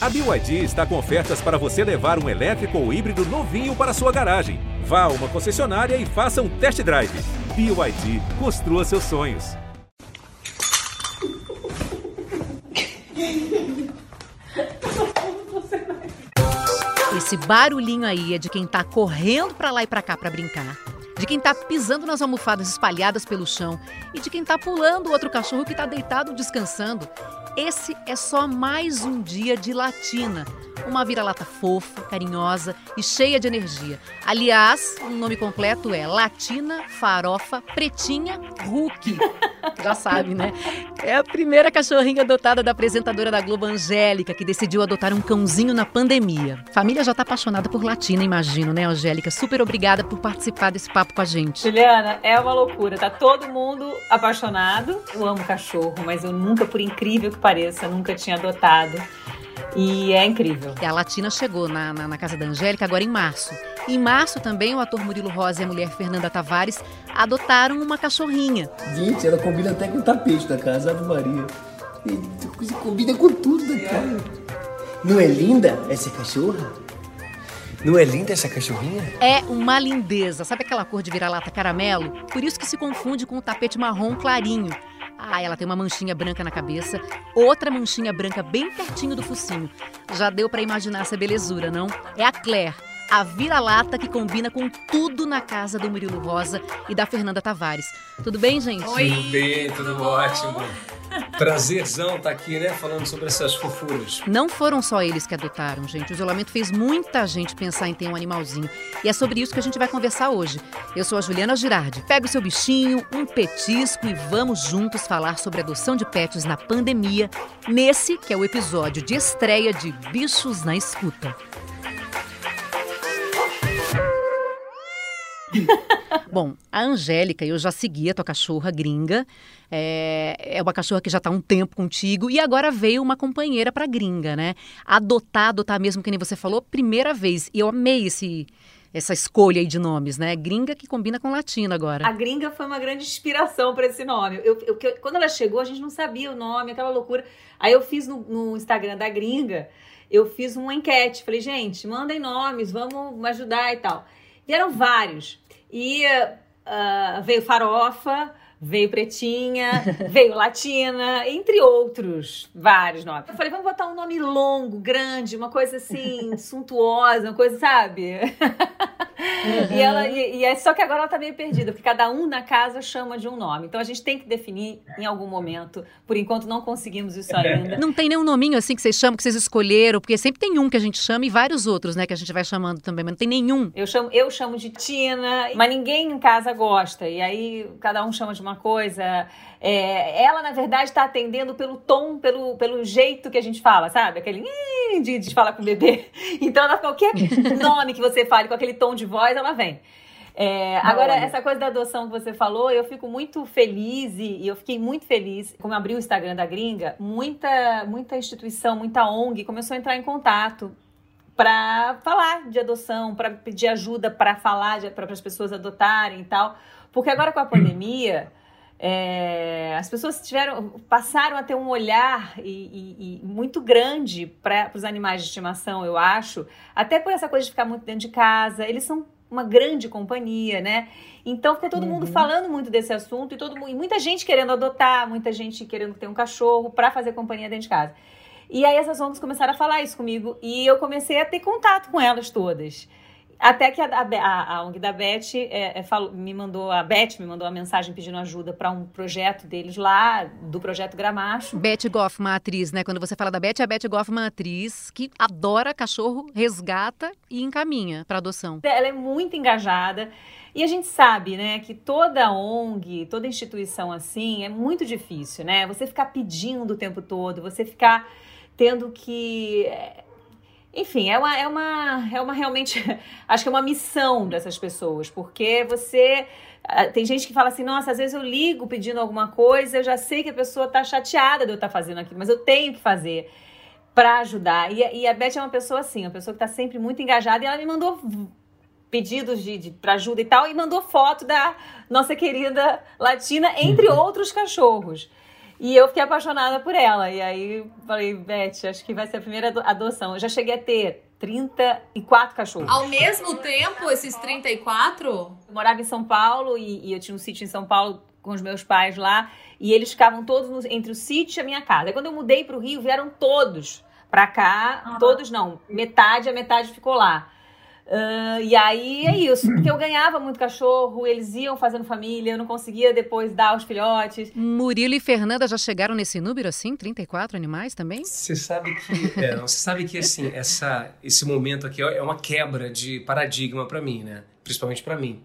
A BYD está com ofertas para você levar um elétrico ou híbrido novinho para sua garagem. Vá a uma concessionária e faça um test drive. BYD, construa seus sonhos. Esse barulhinho aí é de quem tá correndo pra lá e pra cá pra brincar, de quem tá pisando nas almofadas espalhadas pelo chão e de quem tá pulando o outro cachorro que tá deitado descansando. Esse é só mais um dia de latina. Uma vira-lata fofa, carinhosa e cheia de energia. Aliás, o nome completo é Latina Farofa Pretinha Hulk. Já sabe, né? É a primeira cachorrinha adotada da apresentadora da Globo Angélica, que decidiu adotar um cãozinho na pandemia. Família já tá apaixonada por Latina, imagino, né, Angélica? Super obrigada por participar desse papo com a gente. Juliana, é uma loucura. Tá todo mundo apaixonado. Eu amo cachorro, mas eu nunca, por incrível que pareça, nunca tinha adotado. E é incrível. E a Latina chegou na, na, na, casa da Angélica agora em março. Em março também o ator Murilo Rosa e a mulher Fernanda Tavares adotaram uma cachorrinha. Gente, ela combina até com o tapete da casa, Ave Maria. E, combina com tudo da casa. Não é linda essa cachorra? Não é linda essa cachorrinha? É uma lindeza. Sabe aquela cor de vira-lata caramelo? Por isso que se confunde com o tapete marrom clarinho. Ah, ela tem uma manchinha branca na cabeça, outra manchinha branca bem pertinho do focinho. Já deu para imaginar essa belezura, não? É a Claire, a vira-lata que combina com tudo na casa do Murilo Rosa e da Fernanda Tavares. Tudo bem, gente? Oi. Tudo bem, tudo ótimo. Prazerzão estar tá aqui, né, falando sobre essas fofuras. Não foram só eles que adotaram, gente. O isolamento fez muita gente pensar em ter um animalzinho. E é sobre isso que a gente vai conversar hoje. Eu sou a Juliana Girardi. Pega o seu bichinho, um petisco e vamos juntos falar sobre adoção de pets na pandemia, nesse que é o episódio de estreia de Bichos na Escuta. Bom, a Angélica, eu já seguia a tua cachorra gringa. É, é uma cachorra que já está há um tempo contigo. E agora veio uma companheira para gringa, né? Adotar, adotar mesmo, que nem você falou, primeira vez. E eu amei esse, essa escolha aí de nomes, né? Gringa que combina com latino agora. A gringa foi uma grande inspiração para esse nome. Eu, eu, quando ela chegou, a gente não sabia o nome, aquela loucura. Aí eu fiz no, no Instagram da gringa, eu fiz uma enquete. Falei, gente, mandem nomes, vamos ajudar e tal. Vieram vários. E uh, veio farofa, veio pretinha, veio latina, entre outros vários nomes. Eu falei, vamos botar um nome longo, grande, uma coisa assim, suntuosa, uma coisa, sabe? Uhum. E, ela, e, e, é só que agora ela tá meio perdida, porque cada um na casa chama de um nome. Então a gente tem que definir em algum momento. Por enquanto não conseguimos isso ainda. Não tem nenhum nominho assim que vocês chamam, que vocês escolheram, porque sempre tem um que a gente chama e vários outros, né, que a gente vai chamando também, mas não tem nenhum. Eu chamo, eu chamo de Tina, mas ninguém em casa gosta. E aí cada um chama de uma coisa. É, ela, na verdade, está atendendo pelo tom, pelo, pelo jeito que a gente fala, sabe? Aquele de, de falar com o bebê. Então, ela, qualquer nome que você fale com aquele tom de voz, ela vem. É, agora, essa coisa da adoção que você falou, eu fico muito feliz e, e eu fiquei muito feliz. Como eu abri o Instagram da gringa, muita, muita instituição, muita ONG começou a entrar em contato para falar de adoção, para pedir ajuda para falar para as pessoas adotarem e tal. Porque agora com a pandemia, é, as pessoas tiveram, passaram a ter um olhar e, e, e muito grande para os animais de estimação, eu acho, até por essa coisa de ficar muito dentro de casa. Eles são uma grande companhia, né? Então fica todo uhum. mundo falando muito desse assunto e todo e muita gente querendo adotar, muita gente querendo ter um cachorro para fazer companhia dentro de casa. E aí essas ONGs começaram a falar isso comigo e eu comecei a ter contato com elas todas. Até que a, a, a ONG da Beth é, é, falou, me mandou, a Beth me mandou uma mensagem pedindo ajuda para um projeto deles lá, do projeto Gramacho. Beth Goffman, atriz, né? Quando você fala da Beth, é a Beth Goffman, atriz, que adora cachorro, resgata e encaminha para adoção. Ela é muito engajada. E a gente sabe, né, que toda ONG, toda instituição assim é muito difícil, né? Você ficar pedindo o tempo todo, você ficar tendo que enfim, é uma, é uma, é uma realmente, acho que é uma missão dessas pessoas, porque você. Ah, tem gente que fala assim, nossa, às vezes eu ligo pedindo alguma coisa, eu já sei que a pessoa está chateada de eu estar tá fazendo aquilo, mas eu tenho que fazer para ajudar. E, e, a Beth é uma pessoa assim, uma pessoa que está sempre muito engajada, e ela me mandou pedidos de, de para ajuda e tal, e mandou foto da nossa querida Latina, entre outros cachorros. E eu fiquei apaixonada por ela. E aí falei, Beth, acho que vai ser a primeira adoção. Eu já cheguei a ter 34 cachorros. Ao mesmo tempo, esses 34? Eu morava em São Paulo e, e eu tinha um sítio em São Paulo com os meus pais lá. E eles ficavam todos no, entre o sítio e a minha casa. E quando eu mudei para o Rio, vieram todos para cá. Uhum. Todos não, metade, a metade ficou lá. Uh, e aí é isso, porque eu ganhava muito cachorro, eles iam fazendo família, eu não conseguia depois dar os filhotes. Murilo e Fernanda já chegaram nesse número assim, 34 animais também? Você sabe que, é, você sabe que assim, essa, esse momento aqui é uma quebra de paradigma para mim, né? Principalmente para mim.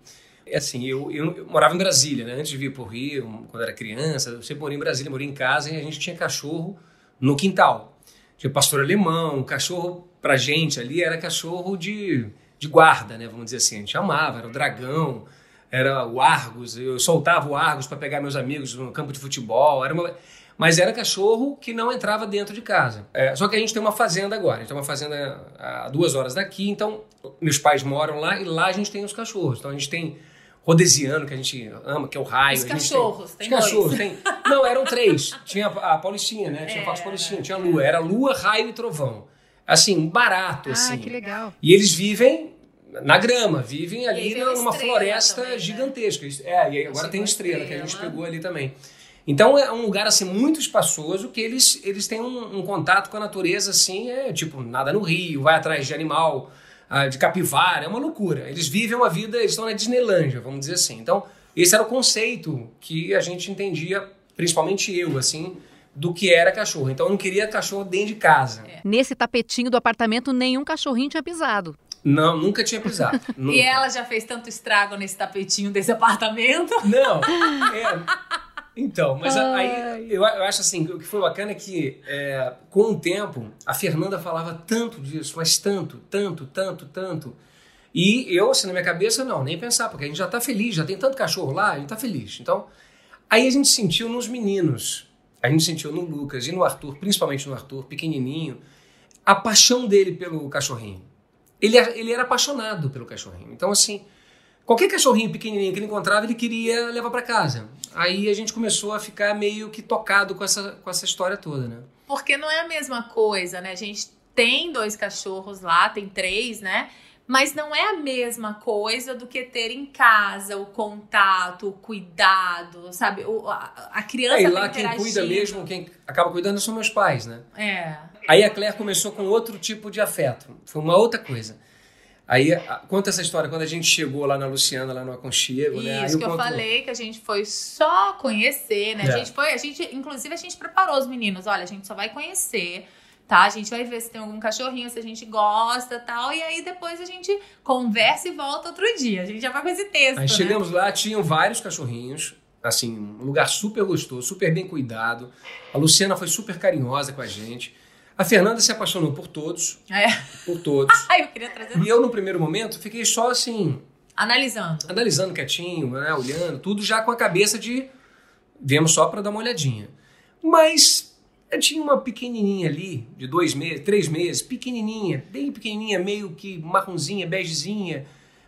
É assim, eu, eu, eu, morava em Brasília, né? Antes de vir para o Rio, quando era criança, eu sempre morei em Brasília, morei em casa e a gente tinha cachorro no quintal. Tinha pastor alemão, cachorro pra gente ali era cachorro de de guarda, né? Vamos dizer assim. A gente amava, era o dragão, era o Argos. Eu soltava o Argos para pegar meus amigos no campo de futebol. Era uma... Mas era cachorro que não entrava dentro de casa. É, só que a gente tem uma fazenda agora. A gente tem uma fazenda a duas horas daqui, então meus pais moram lá e lá a gente tem os cachorros. Então a gente tem rodesiano, que a gente ama, que é o raio. Os cachorros, tem, tem Os cachorros, tem. Não, eram três. Tinha a Paulistinha, né? Tinha é, a Fox Paulistinha, tinha a Lua. Era Lua, Raio e Trovão. Assim, barato, ah, assim. que legal. E eles vivem na grama, vivem ali numa floresta também, né? gigantesca. É, e agora tem estrela, estrela, que a gente pegou ali também. Então é um lugar assim muito espaçoso que eles, eles têm um, um, contato com a natureza assim, é tipo, nada no rio, vai atrás de animal, uh, de capivara, é uma loucura. Eles vivem uma vida, eles estão na Disneylândia, vamos dizer assim. Então, esse era o conceito que a gente entendia, principalmente eu, assim, do que era cachorro. Então eu não queria cachorro dentro de casa. É. Nesse tapetinho do apartamento, nenhum cachorrinho tinha pisado. Não, nunca tinha pisado. nunca. E ela já fez tanto estrago nesse tapetinho desse apartamento? Não. É, então, mas aí eu, eu, acho assim, o que foi bacana é que é, com o tempo a Fernanda falava tanto disso, mas tanto, tanto, tanto, tanto. E eu, assim, na minha cabeça, não, nem pensar, porque a gente já tá feliz, já tem tanto cachorro lá, a gente tá feliz. Então, aí a gente sentiu nos meninos, a gente sentiu no Lucas e no Arthur, principalmente no Arthur, pequenininho, a paixão dele pelo cachorrinho ele, ele era apaixonado pelo cachorrinho. Então, assim, qualquer cachorrinho pequenininho que ele encontrava, ele queria levar para casa. Aí a gente começou a ficar meio que tocado com essa, com essa história toda, né? Porque não é a mesma coisa, né? A gente tem dois cachorros lá, tem três, né? Mas não é a mesma coisa do que ter em casa o contato, o cuidado, sabe? O, a, a criança. É, e lá tá quem cuida mesmo, quem acaba cuidando são meus pais, né? É. Aí a Claire começou com outro tipo de afeto. Foi uma outra coisa. Aí, conta essa história, quando a gente chegou lá na Luciana, lá no Aconchego, Isso, né? Isso que eu, eu falei, que a gente foi só conhecer, né? É. A gente foi, a gente, inclusive, a gente preparou os meninos. Olha, a gente só vai conhecer, tá? A gente vai ver se tem algum cachorrinho, se a gente gosta tal. E aí depois a gente conversa e volta outro dia. A gente já vai com esse texto. Aí né? chegamos lá, tinham vários cachorrinhos. Assim, um lugar super gostoso, super bem cuidado. A Luciana foi super carinhosa com a gente. A Fernanda se apaixonou por todos. É. Por todos. Ai, eu queria trazer. E eu, no primeiro momento, fiquei só assim. Analisando. Analisando quietinho, né? Olhando, tudo já com a cabeça de. Viemos só para dar uma olhadinha. Mas eu tinha uma pequenininha ali, de dois meses, três meses, pequenininha, bem pequenininha, meio que marronzinha, begezinha,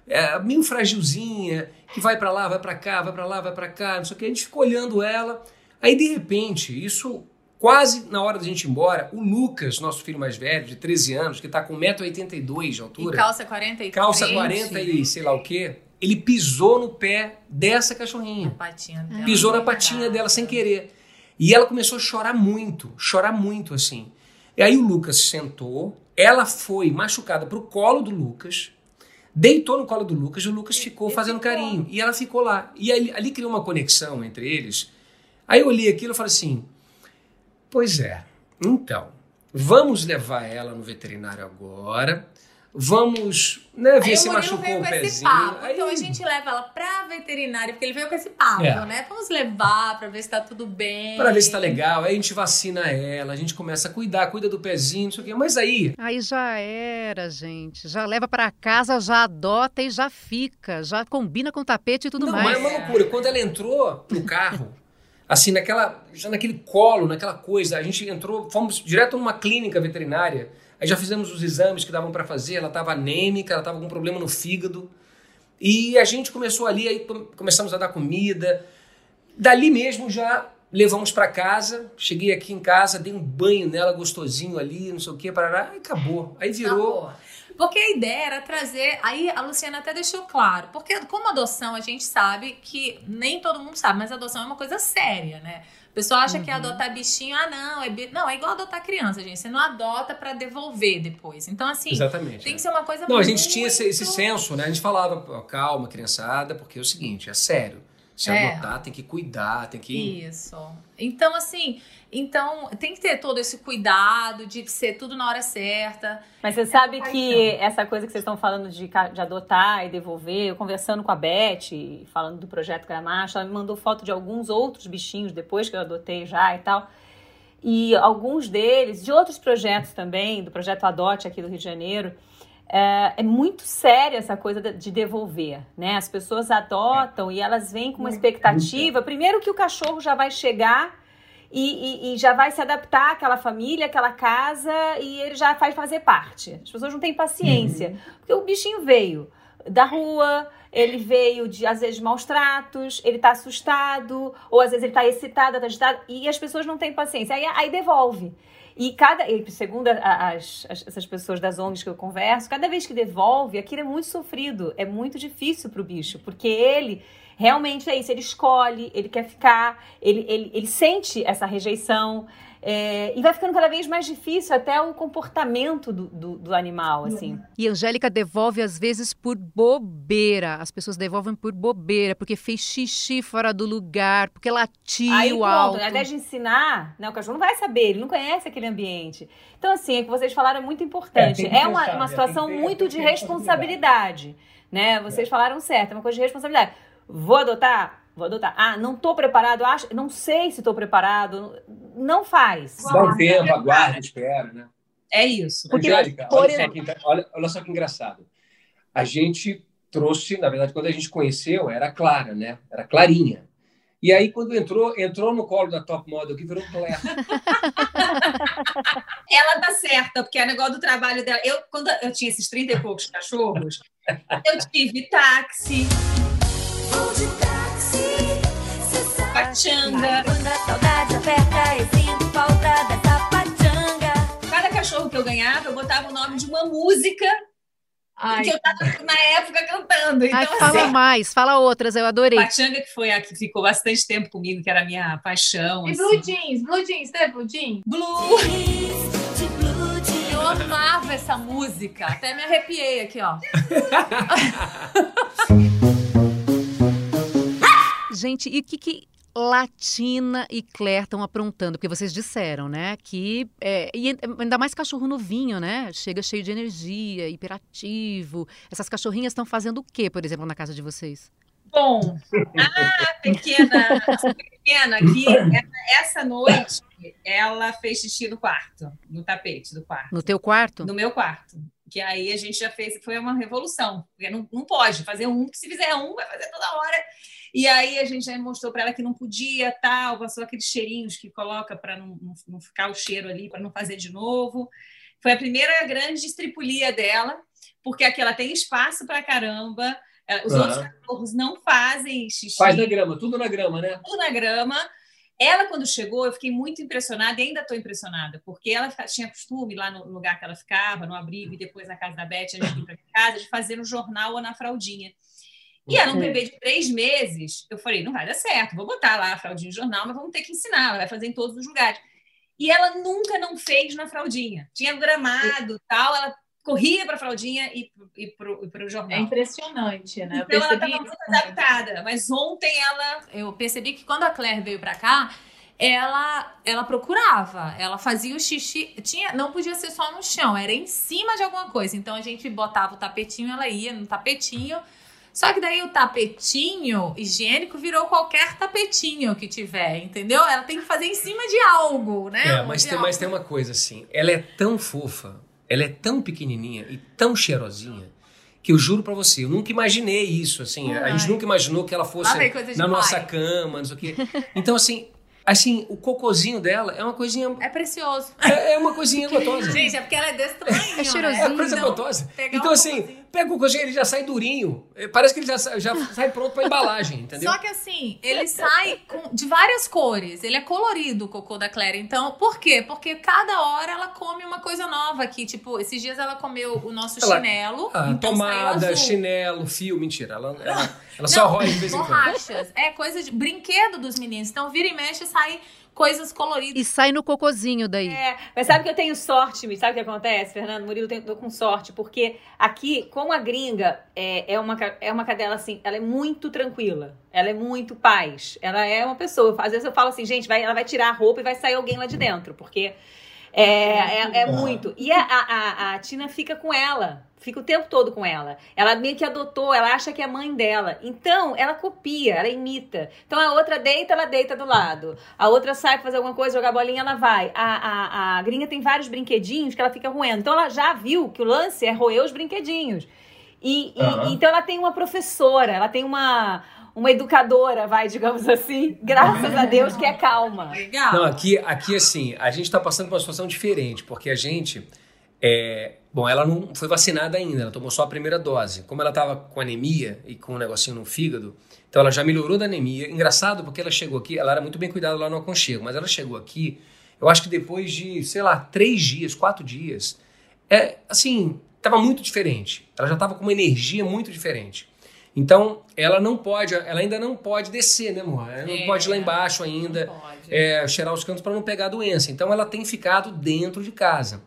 é, meio fragilzinha, que vai para lá, vai para cá, vai para lá, vai para cá, não sei o que. A gente ficou olhando ela. Aí, de repente, isso Quase na hora da gente ir embora, o Lucas, nosso filho mais velho, de 13 anos, que está com 1,82m de altura. E calça 40 e Calça 40 e sei lá o quê. Ele pisou no pé dessa cachorrinha. Na patinha dela. Pisou na patinha dela sem querer. E ela começou a chorar muito, chorar muito assim. E aí o Lucas sentou, ela foi machucada pro colo do Lucas, deitou no colo do Lucas e o Lucas ficou fazendo carinho. E ela ficou lá. E ali, ali criou uma conexão entre eles. Aí eu olhei aquilo e falei assim: Pois é. Então, vamos levar ela no veterinário agora. Vamos né, ver Aí se machucou o pezinho. Aí... Então a gente leva ela pra veterinária, porque ele veio com esse papo, é. né? Vamos levar pra ver se tá tudo bem. Pra ver se tá legal. Aí a gente vacina ela, a gente começa a cuidar, cuida do pezinho, não sei o quê. Mas aí. Aí já era, gente. Já leva para casa, já adota e já fica. Já combina com o tapete e tudo não, mais. Mas é uma loucura. Quando ela entrou no carro assim, naquela, já naquele colo, naquela coisa. A gente entrou, fomos direto numa clínica veterinária. Aí já fizemos os exames que davam para fazer. Ela estava anêmica, ela estava com problema no fígado. E a gente começou ali, aí começamos a dar comida. Dali mesmo já Levamos para casa, cheguei aqui em casa, dei um banho nela gostosinho ali, não sei o que, parará, e acabou. Aí virou. Acabou. Porque a ideia era trazer. Aí a Luciana até deixou claro. Porque, como adoção, a gente sabe que nem todo mundo sabe, mas adoção é uma coisa séria, né? O pessoal acha que adotar bichinho, ah, não, é bi- não, é igual adotar criança, gente. Você não adota pra devolver depois. Então, assim, Exatamente. tem é. que ser uma coisa Não, a gente tinha esse, esse senso, né? A gente falava, "Pô, calma, criançada, porque é o seguinte, é sério. Se É. adotar, tem que cuidar, tem que. Isso. Então, assim, então tem que ter todo esse cuidado de ser tudo na hora certa. Mas você sabe que essa coisa que vocês estão falando de, de adotar e devolver, eu conversando com a Beth, falando do projeto Gramacho, ela me mandou foto de alguns outros bichinhos depois que eu adotei já e tal. E alguns deles, de outros projetos também, do projeto Adote aqui do Rio de Janeiro, é, é muito séria essa coisa de- de devolver, né? As pessoas adotam e elas vêm com uma expectativa. Primeiro que o cachorro já vai chegar e, e- e já vai se adaptar àquela família, àquela casa, e ele já vai fazer parte. As pessoas não têm paciência. Porque o bichinho veio da rua, ele veio de, às vezes, de maus tratos, ele tá assustado, ou às vezes ele tá excitado, tá agitado, e as pessoas não têm paciência. Aí, aí devolve. E cada, segundo as, as- essas pessoas das ONGs que eu converso, cada vez que devolve, aquilo é muito sofrido, é muito difícil pro bicho, porque ele realmente é isso, ele escolhe, ele quer ficar, ele, ele, ele sente essa rejeição, é, e vai ficando cada vez mais difícil até o comportamento do, do, do animal, assim. E Angélica devolve às vezes por bobeira. As pessoas devolvem por bobeira, porque fez xixi fora do lugar, porque latiu Aí pronto, alto. ao invés de ensinar, né, o cachorro não vai saber, ele não conhece aquele ambiente. Então, assim, é que vocês falaram é muito importante. É, É, uma, uma né? situação ter- muito de responsabilidade, né? Vocês falaram certo, é uma coisa de responsabilidade. Vou adotar? Vou adotar. Ah, não tô preparado, acho, não sei se tô preparado. Não faz. Dá um tempo, aguarda, espera, né? É isso. Porque Angélica, por olha, ex- só que, olha, olha só que engraçado. A gente trouxe, na verdade, quando a gente conheceu, era Clara, né? Era Clarinha. E aí, quando entrou, entrou no colo da top model, que virou Claire. Ela tá certa, porque é o negócio do trabalho dela. Eu, quando eu tinha esses 30 e poucos cachorros, eu tive táxi, pachanga. Quando a saudade aperta, eu sinto falta dessa pachanga. Cada cachorro que eu ganhava, eu botava o nome de uma música Ai, que eu tava na época cantando. Então, Ai, fala assim, mais, fala outras, eu adorei. Pachanga, que foi a que ficou bastante tempo comigo, que era a minha paixão. E assim. Blue Jeans, Blue Jeans, teve Blue Jeans? Blue. De blue jeans. Eu amava essa música, até me arrepiei aqui, ó. Gente, e o que, que Latina e Claire estão aprontando? Porque vocês disseram, né? Que. é, e ainda mais cachorro novinho, né? Chega cheio de energia, hiperativo. Essas cachorrinhas estão fazendo o quê, por exemplo, na casa de vocês? Bom, a pequena, a pequena aqui, essa noite, ela fez xixi no quarto, no tapete do quarto, No teu quarto? no meu quarto. Que aí a gente já fez, foi uma revolução, porque não, não pode fazer um, que se fizer um, vai fazer toda hora. E aí a gente já mostrou para ela que não podia, tal, passou aqueles cheirinhos que coloca para não, não, não ficar o cheiro ali, para não fazer de novo. Foi a primeira grande estripulia dela, porque aqui ela tem espaço para caramba. eh, Os Aham. outros cachorros não fazem xixi Faz na grama, tudo na grama, né? tudo na grama. Ela, quando chegou, eu fiquei muito impressionada e ainda estou impressionada, porque ela tinha costume lá no lugar que ela ficava, no abrigo, e depois na casa da Beth, antes de ir para casa, de fazer no jornal ou na fraldinha. E era um bebê de três meses. Eu falei, não vai dar certo, vou botar lá a fraldinha no jornal, mas vamos ter que ensinar, ela vai fazer em todos os lugares. E ela nunca não fez na fraldinha. Tinha gramado tal, ela corria para a fraldinha e, e para o jornal. É impressionante, né? Eu então ela percebi, estava muito adaptada, mas ontem ela eu percebi que quando a Claire veio pra cá, ela, ela procurava, ela fazia o xixi, tinha, não podia ser só no chão, era em cima de alguma coisa. Então a gente botava o tapetinho, ela ia no tapetinho. Só que daí o tapetinho higiênico virou qualquer tapetinho que tiver, entendeu? Ela tem que fazer em cima de algo, né? É, mas De tem, algo. mas tem uma coisa assim, ela é tão fofa, ela é tão pequenininha e tão cheirosinha que eu juro pra você, eu nunca imaginei isso, assim, a gente Ai. nunca imaginou que ela fosse na pai. nossa cama, não sei o quê. Então assim, assim, o cocozinho dela é uma coisinha, É precioso. é, é uma coisinha gostosa. Gente, é porque ela é desse tamanho. É cheirosinho. É uma coisa Então, gostosa. pegar Então, um assim, cocôzinho. Pega o cocôzinho, ele já sai durinho. É, Parece que ele já, sa- já sai pronto pra embalagem, entendeu? Só que assim, ele sai com- de várias cores. Ele é colorido, o cocô da Claire. Então, por quê? Porque cada hora ela come uma coisa nova aqui. Tipo, esses dias ela comeu o nosso Ela- chinelo. Ah, então tomada, chinelo, fio, mentira. Ela, ela, ela só rói de vez em quando. borrachas. É coisa de brinquedo dos meninos. Então, vira e mexe, sai coisas coloridas. E sai no cocôzinho daí. É, mas sabe que eu tenho sorte, sabe o que acontece, Fernando? Murilo, eu tô com sorte, porque aqui, como a gringa é, é, uma, é uma cadela assim, ela é muito tranquila, ela é muito paz, ela é uma pessoa. Às vezes eu falo assim, gente, vai, ela vai tirar a roupa e vai sair alguém lá de dentro, porque é, é, é muito. E a, a, a- Tina fica com ela. Fica o tempo todo com ela. Ela meio que adotou, ela acha que é mãe dela. Então, ela copia, ela imita. Então, a outra deita, ela deita do lado. A outra sai pra fazer alguma coisa, jogar bolinha, ela vai. A, a, a gringa tem vários brinquedinhos que ela fica roendo. Então, ela já viu que o lance é roer os brinquedinhos. E, e- Aham. então, ela tem uma professora, ela tem uma, uma educadora, vai, digamos assim, graças a Deus, que é calma. Legal. Não, aqui, aqui assim, a gente tá passando por uma situação diferente, porque a gente. É, bom, ela não foi vacinada ainda, ela tomou só a primeira dose. Como ela tava com anemia e com um negocinho no fígado, então ela já melhorou da anemia. Engraçado porque ela chegou aqui, ela era muito bem cuidada lá no aconchego, mas ela chegou aqui, eu acho que depois de, sei lá, três dias, quatro dias, é assim, tava muito diferente. Ela já tava com uma energia muito diferente. Então, ela não pode, ela ainda não pode descer, né, amor? Ela não É, pode ir lá embaixo ainda é, cheirar os cantos para não pegar a doença. Então ela tem ficado dentro de casa.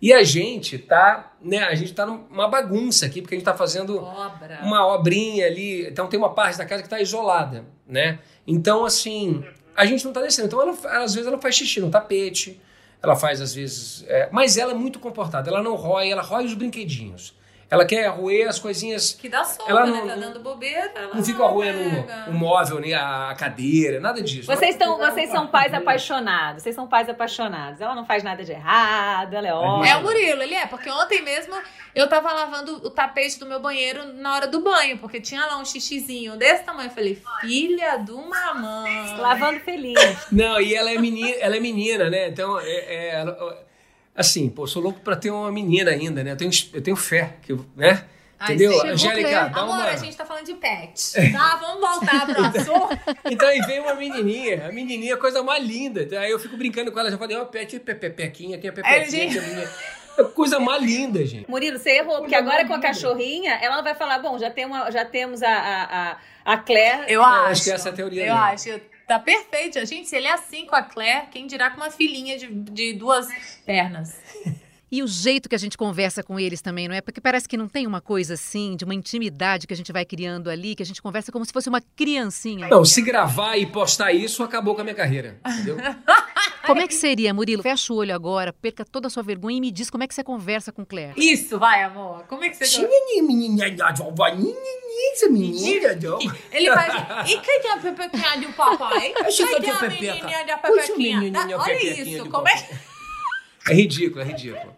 E a gente tá, né, a gente tá numa bagunça aqui, porque a gente tá fazendo Obra. uma obrinha ali, então tem uma parte da casa que tá isolada, né? Então assim, a gente não tá descendo. Então ela, às vezes ela faz xixi no tapete, ela faz às vezes, é, mas ela é muito comportada, ela não rói, ela rói os brinquedinhos. Ela quer roer as coisinhas Que dá solta, Ela né? não- Tá dando bobeira. Ela não fica roendo o móvel, nem a cadeira, nada disso. Vocês, estão, vocês são pais apaixonados. Vocês são pais apaixonados. Ela não faz nada de errado, ela é ótima. É o Murilo, ele é, porque ontem mesmo eu tava lavando o tapete do meu banheiro na hora do banho, porque tinha lá um xixizinho desse tamanho. Eu falei, filha de uma mãe. Lavando feliz. Não, e ela é menina, ela é menina, né? Então, é, é, ela- assim, pô, sou louco pra ter uma menina ainda, né? Eu tenho, eu tenho fé, que, eu- né? Ai, Entendeu? Angélica, dá Amor, uma... a gente tá falando de pet. Tá, vamos voltar pro assunto. Então aí vem uma menininha, a menininha é a coisa mais linda. Então, Aí eu fico brincando com ela, já falei, ó, pet, pepequinha, aqui a pepequinha, minha. É coisa mais linda, gente. Murilo, você errou, porque agora com a cachorrinha, ela vai falar: bom, já, tem uma, já temos a, a, a, a Claire. Eu acho acho. que essa é a teoria Eu acho. Tá perfeito. Gente, se ele é assim com a Claire, quem dirá com uma filhinha de, de duas pernas? E o jeito que a gente conversa com eles também, não é? Porque parece que não tem uma coisa assim, de uma intimidade que a gente vai criando ali, que a gente conversa como se fosse uma criancinha. Não, se gravar e postar isso, acabou com a minha carreira, entendeu? Como é que seria, Murilo? Fecha o olho agora, perca toda a sua vergonha e me diz como é que você conversa com Claire. Isso, vai, amor. Como é que você... Menina. Ele faz... E quem é a pepequinha do papai? Acho que eu Quem é a menininha da o pepequinha? Olha isso, como é... papai. É ridículo, é ridículo.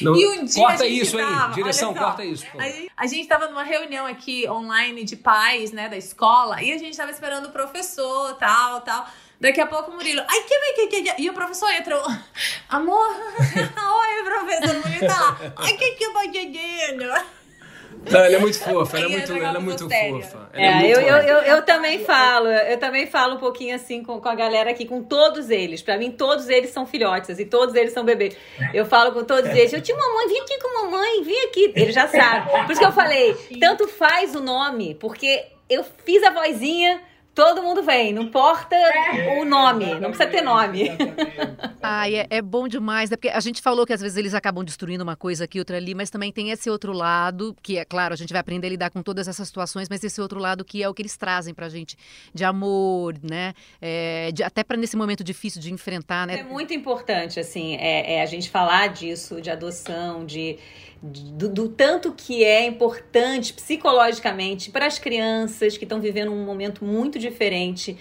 Não- E um dia corta isso tava, aí, direção, corta isso. pô. A gente, a gente tava numa reunião aqui online de pais, né, da escola, e a gente tava esperando o professor, tal, tal. Daqui a pouco o Murilo, ai, que vem, que, que, que, e o professor entra, amor, oi, professor, o Murilo tá lá, ai, que que eu vou dizendo? Não, ela é muito fofa, ela é muito, ela é muito fofa. Ela É, muito eu, eu, eu, eu também falo, eu também falo um pouquinho assim com, com a galera aqui, com todos eles. Pra mim, todos eles são filhotes e todos eles são bebês. Eu falo com todos eles, eu tinha mamãe, vim aqui com mamãe, vim aqui. Ele já sabe. Por isso que eu falei, tanto faz o nome, porque eu fiz a vozinha, todo mundo vem, não importa o nome, não precisa ter nome. Ai, é, é bom demais, né? Porque a gente falou que às vezes eles acabam destruindo uma coisa aqui, outra ali, mas também tem esse outro lado, que é claro, a gente vai aprender a lidar com todas essas situações, mas esse outro lado que é o que eles trazem pra gente, de amor, né? É, de- até pra nesse momento difícil de enfrentar, É né? muito importante, assim, é, é a gente falar disso, de adoção, de- do, do tanto que é importante psicologicamente para as crianças que estão vivendo um momento muito diferente.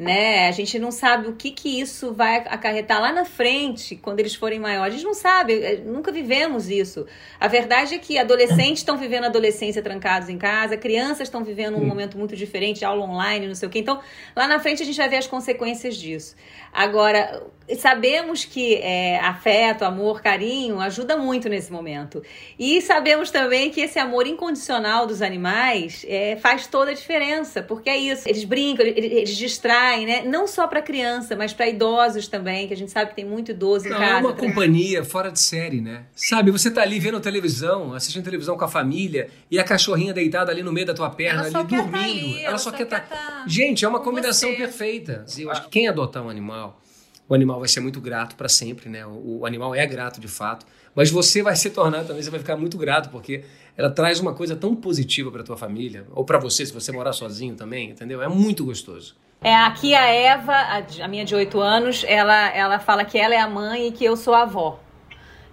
Né? A gente não sabe o que que isso vai acarretar lá na frente, quando eles forem maiores. A gente não sabe, eh, nunca vivemos isso. A verdade é que adolescentes estão vivendo a adolescência trancados em casa, crianças estão vivendo um momento muito diferente, aula online, não sei o quê. Então, lá na frente a gente vai ver as consequências disso. Agora, sabemos que é, afeto, amor, carinho ajuda muito nesse momento. E sabemos também que esse amor incondicional dos animais é, faz toda a diferença, porque é isso. Eles brincam, eles, eles distraem, né? Não só para criança, mas para idosos também, que a gente sabe que tem muito idoso em Não, casa. é uma companhia fora de série, né? Sabe, você tá ali vendo televisão, assistindo televisão com a família e a cachorrinha deitada ali no meio da tua perna, ali tá dormindo. aí, ela, ela só só quer estar. tá Gente, é uma com combinação você. perfeita. Eu acho que quem adotar um animal, o animal vai ser muito grato para sempre, né? O, o animal é grato de fato, mas você vai se tornar também, você vai ficar muito grato porque ela traz uma coisa tão positiva para tua família ou para você se você morar sozinho também, entendeu? É muito gostoso. É, aqui a Eva, a, minha de 8 anos, ela, ela fala que ela é a mãe e que eu sou a avó.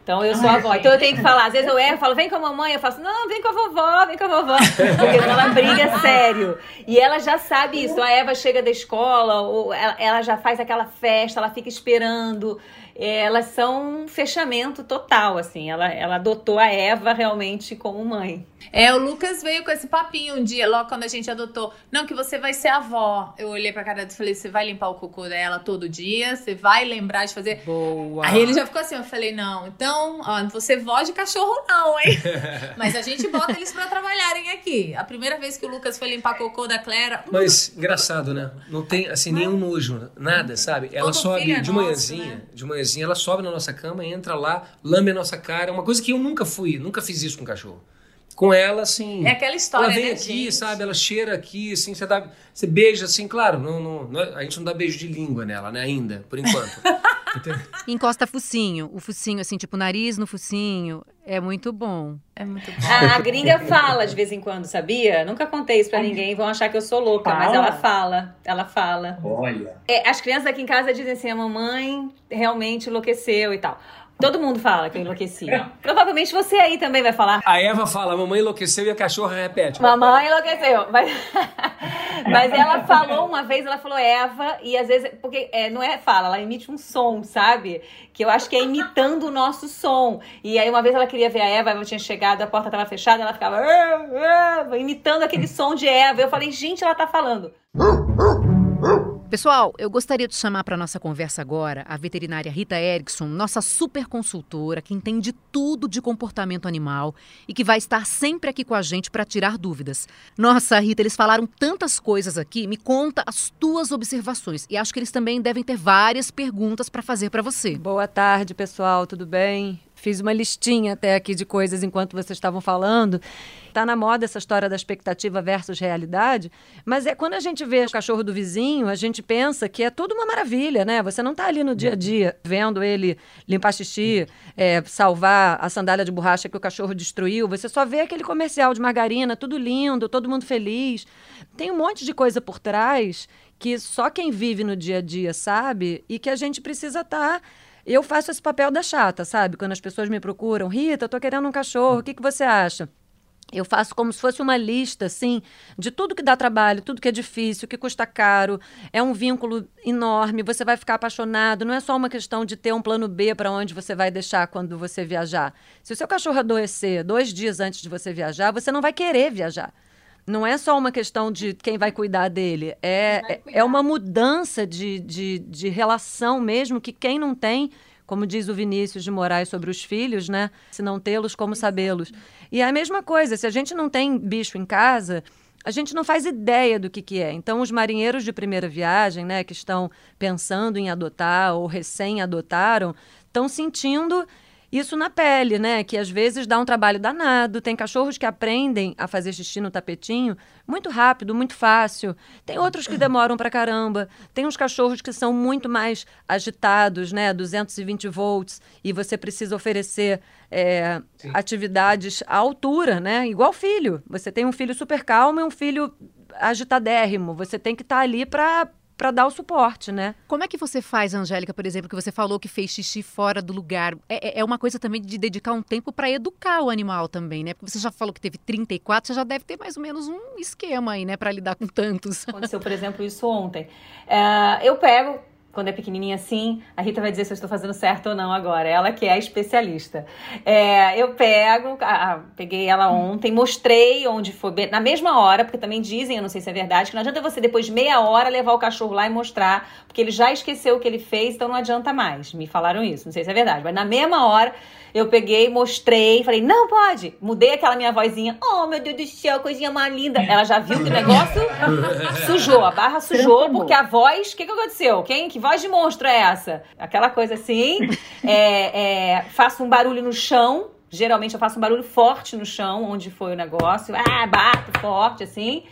Então eu sou a avó. Então eu tenho que falar, às vezes eu erro, falo, vem com a mamãe, eu faço, não, vem com a vovó, vem com a vovó. Porque ela briga sério. E ela já sabe isso. A Eva chega da escola, ou ela, ela já faz aquela festa, ela fica esperando. É, Elas são um fechamento total, assim. Ela, ela adotou a Eva realmente como mãe. É, o Lucas veio com esse papinho um dia, logo quando a gente adotou. Não, que você vai ser avó. Eu olhei pra cara dele e falei: você vai limpar o cocô dela todo dia, você vai lembrar de fazer. Boa. Aí ele já ficou assim, eu falei, não, então, ó, você é vó de cachorro não, hein? Mas a gente bota eles pra trabalharem aqui. A primeira vez que o Lucas foi limpar cocô da Clara, Mas engraçado, né? Não tem assim nenhum nojo, nada, sabe? Ela Todo sobe é de nosso, manhãzinha, né? de manhãzinha, ela sobe na nossa cama, entra lá, lambe a nossa cara, uma coisa que eu nunca fui, nunca fiz isso com cachorro. Com ela, assim. é aquela história, ela vem né, aqui, gente? sabe? Ela cheira aqui, assim, você, dá, você beija, assim, claro, não, não, não é- a gente não dá beijo de língua nela, né? Ainda, por enquanto. Encosta focinho. O focinho, assim, tipo, nariz no focinho. É muito bom. É muito bom. A, gringa fala de vez em quando, sabia? Nunca contei isso pra ninguém, vão achar que eu sou louca, mas Fala? ela fala. Ela fala. Olha. É, as crianças aqui em casa dizem assim: a mamãe realmente enlouqueceu e tal. Todo mundo fala que eu enlouqueci. Provavelmente você aí também vai falar. A Eva fala, mamãe enlouqueceu e a cachorra repete. Mamãe enlouqueceu. Mas, mas ela falou uma vez, ela falou Eva, e às vezes, porque é, não é fala, ela emite um som, sabe? Que eu acho que é imitando o nosso som. E aí uma vez ela queria ver a Eva, a Eva tinha chegado, a porta tava fechada, ela ficava "Ah, ah", imitando aquele som de Eva. Eu falei, gente, ela tá falando. Pessoal, eu gostaria de chamar para nossa conversa agora a veterinária Rita Erickson, nossa super consultora, que entende tudo de comportamento animal e que vai estar sempre aqui com a gente para tirar dúvidas. Nossa, Rita, eles falaram tantas coisas aqui. Me conta as tuas observações e acho que eles também devem ter várias perguntas para fazer para você. Boa tarde, pessoal, tudo bem? Fiz uma listinha até aqui de coisas enquanto vocês estavam falando. Tá na moda essa história da expectativa versus realidade, mas é quando a gente vê o cachorro do vizinho, a gente pensa que é tudo uma maravilha, né? Você não tá ali no dia a dia vendo ele limpar xixi, é, salvar a sandália de borracha que o cachorro destruiu. Você só vê aquele comercial de margarina, tudo lindo, todo mundo feliz. Tem um monte de coisa por trás que só quem vive no dia a dia sabe e que a gente precisa estar eu faço esse papel da chata, sabe? Quando as pessoas me procuram, Rita, eu tô querendo um cachorro, o que, que você acha? Eu faço como se fosse uma lista, assim, de tudo que dá trabalho, tudo que é difícil, que custa caro. É um vínculo enorme, você vai ficar apaixonado. Não é só uma questão de ter um plano B para onde você vai deixar quando você viajar. Se o seu cachorro adoecer dois dias antes de você viajar, você não vai querer viajar. Não é só uma questão de quem vai cuidar dele, é, é, é uma mudança de, de, de relação mesmo que quem não tem, como diz o Vinícius de Moraes sobre os filhos, né? Se não tê-los, como sabê-los. E é a mesma coisa, se a gente não tem bicho em casa, a gente não faz ideia do que, que é. Então, os marinheiros de primeira viagem, né, que estão pensando em adotar ou recém-adotaram, estão sentindo isso na pele, né? Que às vezes dá um trabalho danado. Tem cachorros que aprendem a fazer xixi no tapetinho muito rápido, muito fácil. Tem outros que demoram pra caramba. Tem uns cachorros que são muito mais agitados, né? 220 volts, e você precisa oferecer é, atividades à altura, né? Igual filho. Você tem um filho super calmo e um filho agitadérrimo. Você tem que estar ali para para dar o suporte, né? Como é que você faz, Angélica, por exemplo, que você falou que fez xixi fora do lugar? É, é uma coisa também de dedicar um tempo para educar o animal também, né? Porque você já falou que teve 34, você já deve ter mais ou menos um esquema aí, né, para lidar com tantos. Aconteceu, por exemplo, isso ontem. Uh, eu pego quando é pequenininha assim, a Rita vai dizer se eu estou fazendo certo ou não agora. Ela que é a especialista. É, eu pego, a, peguei ela ontem, mostrei onde foi, na mesma hora, porque também dizem, eu não sei se é verdade, que não adianta você depois de meia hora levar o cachorro lá e mostrar, porque ele já esqueceu o que ele fez, então não adianta mais. Me falaram isso, não sei se é verdade, mas na mesma hora eu peguei, mostrei, falei, não pode. Mudei aquela minha vozinha, oh meu Deus do céu, coisinha mais linda. Ela já viu que o negócio sujou, a barra sujou, porque a voz, o que, que aconteceu? Quem, que voz de monstro é essa? Aquela coisa assim, é, é, faço um barulho no chão, geralmente eu faço um barulho forte no chão, onde foi o negócio, ah, bato forte, assim.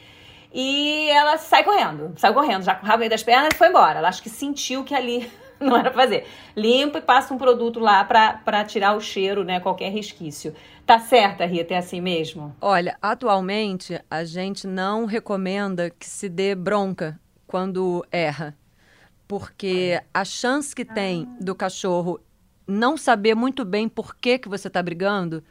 E ela sai correndo, sai correndo, já com o rabo meio das pernas e foi embora. Ela acho que sentiu que ali não era pra fazer. Limpa e passa um produto lá para tirar o cheiro, né? Qualquer resquício. Tá certa, Rita? É assim mesmo? Olha, atualmente a gente não recomenda que se dê bronca quando erra. Porque a chance que tem do cachorro não saber muito bem por que, que você está brigando,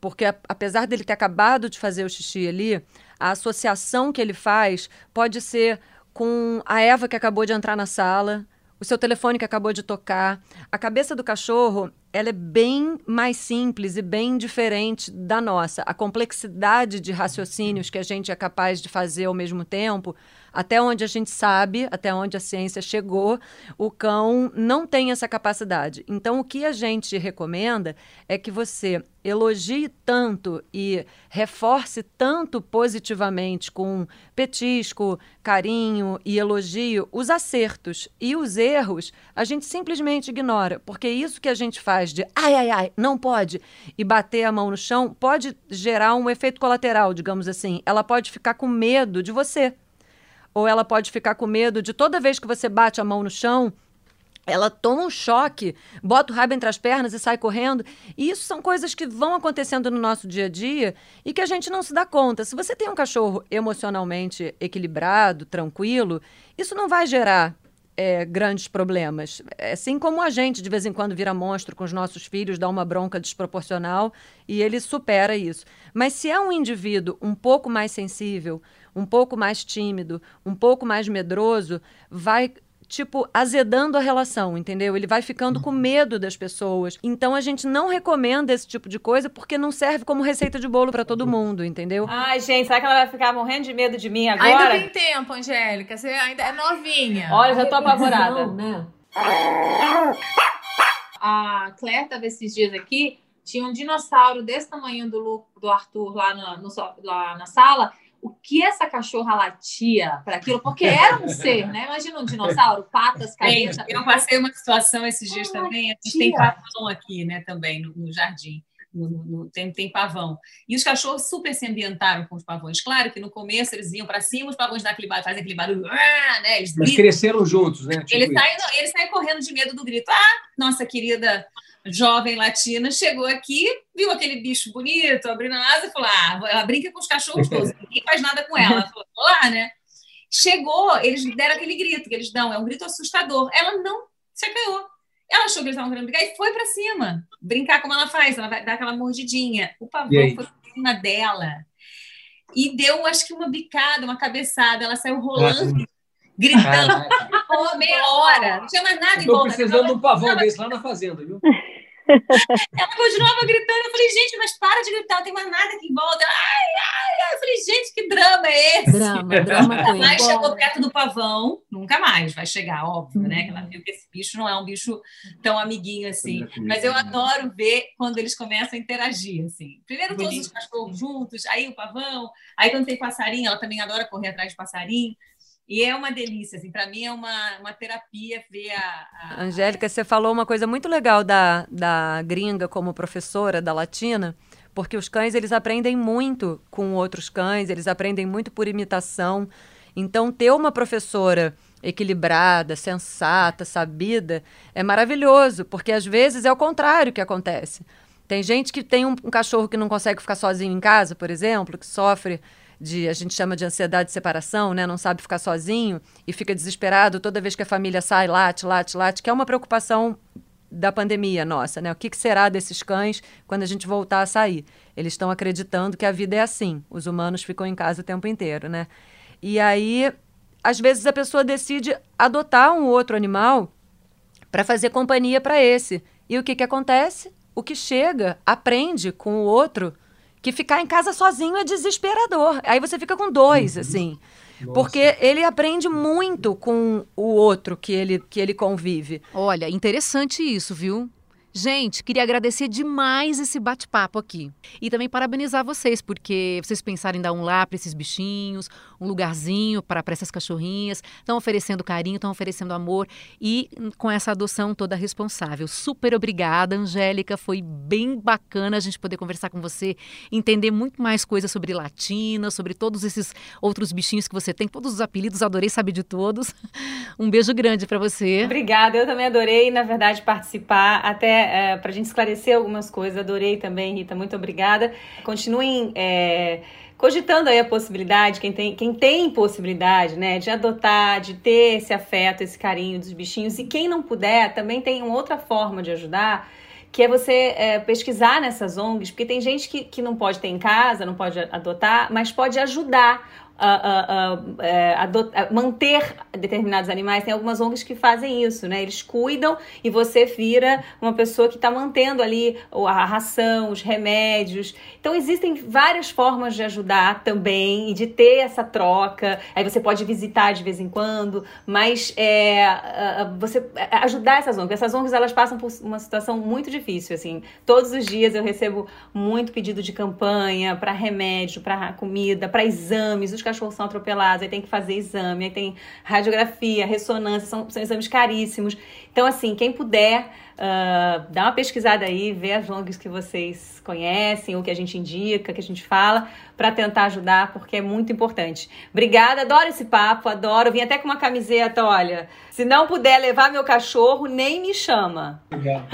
porque apesar dele ter acabado de fazer o xixi ali, a associação que ele faz pode ser com a Eva que acabou de entrar na sala, o seu telefone que acabou de tocar. A cabeça do cachorro, ela é bem mais simples e bem diferente da nossa. A complexidade de raciocínios que a gente é capaz de fazer ao mesmo tempo até onde a gente sabe, até onde a ciência chegou, o cão não tem essa capacidade. Então, o que a gente recomenda é que você elogie tanto e reforce tanto positivamente com petisco, carinho e elogio os acertos e os erros, a gente simplesmente ignora, porque isso que a gente faz de ai ai ai, não pode e bater a mão no chão pode gerar um efeito colateral, digamos assim. Ela pode ficar com medo de você ou ela pode ficar com medo de toda vez que você bate a mão no chão, ela toma um choque, bota o rabo entre as pernas e sai correndo. E isso são coisas que vão acontecendo no nosso dia a dia e que a gente não se dá conta. Se você tem um cachorro emocionalmente equilibrado, tranquilo, isso não vai gerar é, grandes problemas. Assim como a gente, de vez em quando, vira monstro com os nossos filhos, dá uma bronca desproporcional e ele supera isso. Mas se é um indivíduo um pouco mais sensível, um pouco mais tímido, um pouco mais medroso, vai tipo, azedando a relação, entendeu? Ele vai ficando com medo das pessoas. Então a gente não recomenda esse tipo de coisa porque não serve como receita de bolo para todo mundo, entendeu? Ai, gente, será que ela vai ficar morrendo de medo de mim agora? Ainda tem tempo, Angélica. Você ainda é novinha. Olha, já tô apavorada. né? A Claire tava esses dias aqui, tinha um dinossauro desse tamanho do, do Arthur lá na, no, lá na sala o que essa cachorra latia para aquilo, porque era um ser, né? Imagina um dinossauro, patas, cabeça. Eu passei uma situação esses dias também. A gente tem pavão aqui, né? Também no, no jardim. No, no, tem, tem pavão. E os cachorros super se ambientaram com os pavões. Claro que no começo eles iam para cima, os pavões aquele barulho, fazem aquele barulho, ah, né? Eles, eles cresceram juntos, né? Tipo eles, saem, eles saem correndo de medo do grito. Ah, nossa querida jovem latina, chegou aqui, viu aquele bicho bonito, abrindo a asa e falou: Ah, ela brinca com os cachorros todos, ninguém faz nada com ela. Ela falou: lá, né? Chegou, eles deram aquele grito que eles dão, é um grito assustador. Ela não se acaiu. Ela achou que eles estavam querendo brincar e foi para cima. Brincar como ela faz, ela vai dar aquela mordidinha. O pavão foi pra cima dela e deu, acho que, uma bicada, uma cabeçada. Ela saiu rolando gritando por meia hora. Não tinha mais nada em volta. Estou precisando de um pavão desse lá na fazenda, viu? Ela continuava gritando. Eu falei, gente, mas para de gritar, não tem mais nada aqui em volta. Ela, ai, ai, ai. Eu falei, gente, que drama é esse? Drama, drama. Nunca mais chegou perto do pavão, nunca mais vai chegar, óbvio, né? Que ela viu que esse bicho não é um bicho tão amiguinho assim. Mas eu adoro ver quando eles começam a interagir, assim. Primeiro todos os cachorros juntos, aí o pavão, aí quando tem passarinho, ela também adora correr atrás de passarinho. E é uma delícia, assim, para mim é uma, uma terapia ver a, a, Angélica, você falou uma coisa muito legal da, da gringa como professora da latina, porque os cães eles aprendem muito com outros cães, eles aprendem muito por imitação. Então, ter uma professora equilibrada, sensata, sabida, é maravilhoso, porque às vezes é o contrário que acontece. Tem gente que tem um, um cachorro que não consegue ficar sozinho em casa, por exemplo, que sofre de a gente chama de ansiedade de separação, né? Não sabe ficar sozinho e fica desesperado toda vez que a família sai, late, late, late, que é uma preocupação da pandemia nossa, né? O que, que será desses cães quando a gente voltar a sair? Eles estão acreditando que a vida é assim. Os humanos ficam em casa o tempo inteiro, né? E aí, às vezes a pessoa decide adotar um outro animal para fazer companhia para esse. E o que, que acontece? O que chega aprende com o outro que ficar em casa sozinho é desesperador. Aí você fica com dois, uhum. assim. Nossa. Porque ele aprende muito com o outro que ele, que ele convive. Olha, interessante isso, viu? Gente, queria agradecer demais esse bate-papo aqui. E também parabenizar vocês, porque vocês pensaram em dar um lar para esses bichinhos, um lugarzinho para essas cachorrinhas, estão oferecendo carinho, estão oferecendo amor e com essa adoção toda responsável. Super obrigada, Angélica. Foi bem bacana a gente poder conversar com você, entender muito mais coisas sobre latina, sobre todos esses outros bichinhos que você tem, todos os apelidos, adorei saber de todos. Um beijo grande para você. Obrigada, eu também adorei, na verdade, participar até é, para a gente esclarecer algumas coisas. Adorei também, Rita, muito obrigada. Continuem é, cogitando aí a possibilidade, quem tem, quem tem possibilidade, né, de adotar, de ter esse afeto, esse carinho dos bichinhos. E quem não puder, também tem uma outra forma de ajudar que é você é, pesquisar nessas ONGs, porque tem gente que, que não pode ter em casa, não pode adotar, mas pode ajudar uh, uh, manter determinados animais. Tem algumas ONGs que fazem isso, né? Eles cuidam e você vira uma pessoa que está mantendo ali a ração, os remédios. Então existem várias formas de ajudar também e de ter essa troca. Aí você pode visitar de vez em quando, mas é, você ajudar essas ONGs. Essas ONGs elas passam por uma situação muito difícil, assim. Todos os dias eu recebo muito pedido de campanha para remédio, para comida, para exames. Os cachorros são atropelados, aí tem que fazer exame, aí tem radiografia, ressonância, são, são exames caríssimos. Então, assim, quem puder, uh, dá uma pesquisada aí, vê as ONGs que vocês conhecem, ou que a gente indica, que a gente fala, para tentar ajudar, porque é muito importante. Obrigada, adoro esse papo, adoro. Vim até com uma camiseta, olha. Se não puder levar meu cachorro, nem me chama. Obrigado.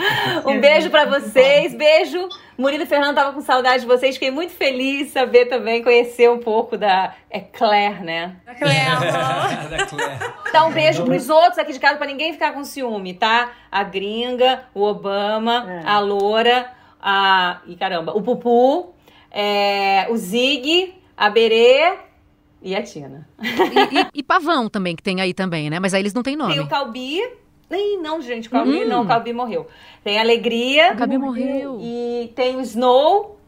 Um beijo para vocês, beijo. Murilo e Fernando tava com saudade de vocês, fiquei muito feliz de saber também, conhecer um pouco da é Claire, né? Da Claire. da Claire. Dá um beijo pros outros aqui de casa para ninguém ficar com ciúme, tá? A gringa, o Obama, é. a Loura, a. e caramba, o Pupu, é, o Zig, a Berê e a Tina. E, e, e, Pavão também, que tem aí também, né? Mas aí eles não têm nome. Tem o Calbi. Nem, não, gente, o Calbi hum. não, o Calbi morreu. Tem a Alegria. O Calbi morreu. E tem o Snow.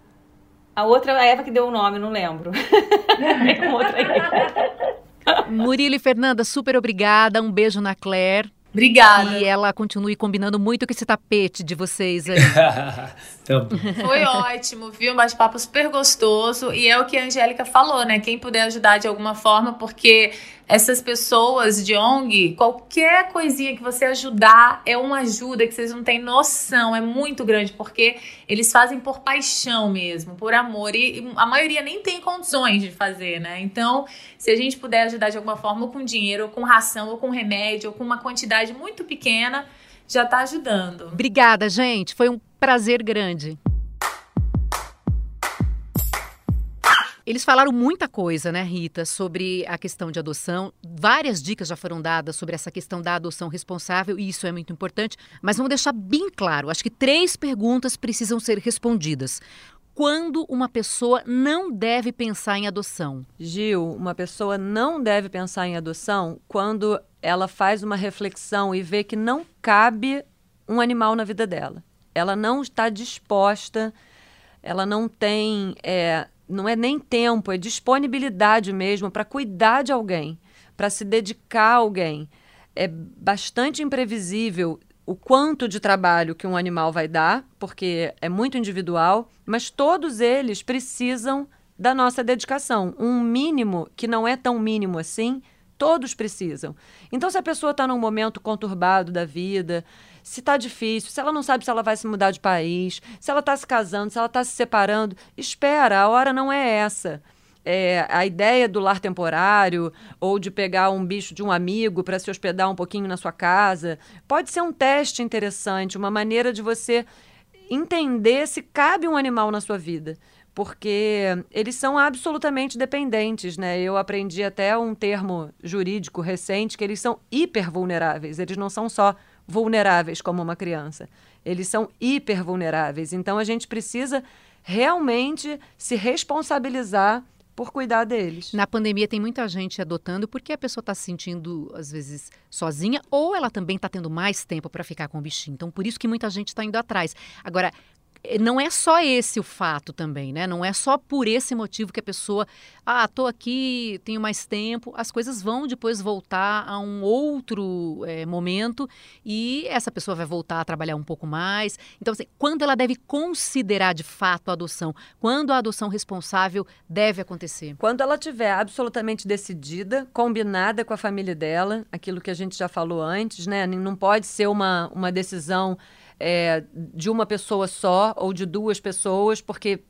A outra, a Eva que deu o nome, não lembro. tem outra aí. Murilo e Fernanda, super obrigada. Um beijo na Claire. Obrigada. E ela continue combinando muito com esse tapete de vocês aí. Tá Foi ótimo, viu? Um bate-papo super gostoso. E é o que a Angélica falou, né? Quem puder ajudar de alguma forma, porque essas pessoas de ONG, qualquer coisinha que você ajudar é uma ajuda que vocês não têm noção, é muito grande, porque eles fazem por paixão mesmo, por amor, e a maioria nem tem condições de fazer, né? Então, se a gente puder ajudar de alguma forma, ou com dinheiro, ou com ração, ou com remédio, ou com uma quantidade muito pequena, já tá ajudando. Obrigada, gente. Foi um prazer grande. Eles falaram muita coisa, né, Rita, sobre a questão de adoção. Várias dicas já foram dadas sobre essa questão da adoção responsável, e isso é muito importante. Mas vamos deixar bem claro: acho que três perguntas precisam ser respondidas. Quando uma pessoa não deve pensar em adoção? Gil, uma pessoa não deve pensar em adoção quando ela faz uma reflexão e vê que não cabe um animal na vida dela. Ela não está disposta, ela não tem é, não é nem tempo, é disponibilidade mesmo para cuidar de alguém, para se dedicar a alguém. É bastante imprevisível o quanto de trabalho que um animal vai dar, porque é muito individual, mas todos eles precisam da nossa dedicação. Um mínimo que não é tão mínimo assim, todos precisam. Então, se a pessoa está num momento conturbado da vida, se está difícil, se ela não sabe se ela vai se mudar de país, se ela está se casando, se ela está se separando, espera, a hora não é essa. É, a ideia do lar temporário ou de pegar um bicho de um amigo para se hospedar um pouquinho na sua casa pode ser um teste interessante, uma maneira de você entender se cabe um animal na sua vida. porque eles são absolutamente dependentes, né? Eu aprendi até um termo jurídico recente que eles são hipervulneráveis. Eles não são só vulneráveis como uma criança. Eles são hipervulneráveis. Então a gente precisa realmente se responsabilizar por cuidar deles. Na pandemia tem muita gente adotando porque a pessoa está se sentindo, às vezes, sozinha ou ela também está tendo mais tempo para ficar com o bichinho. Então, por isso que muita gente está indo atrás. Agora, não é só esse o fato também, né? Não é só por esse motivo que a pessoa, ah, tô aqui, tenho mais tempo. As coisas vão depois voltar a um outro é, momento e essa pessoa vai voltar a trabalhar um pouco mais. Então, assim, quando ela deve considerar de fato a adoção? Quando a adoção responsável deve acontecer? Quando ela tiver absolutamente decidida, combinada com a família dela, aquilo que a gente já falou antes, né? Não pode ser uma, uma decisão é, de uma pessoa só ou de duas pessoas, porque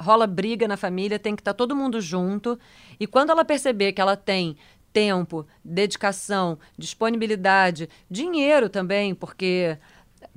rola briga na família, tem que estar tá todo mundo junto. E quando ela perceber que ela tem tempo, dedicação, disponibilidade, dinheiro também, porque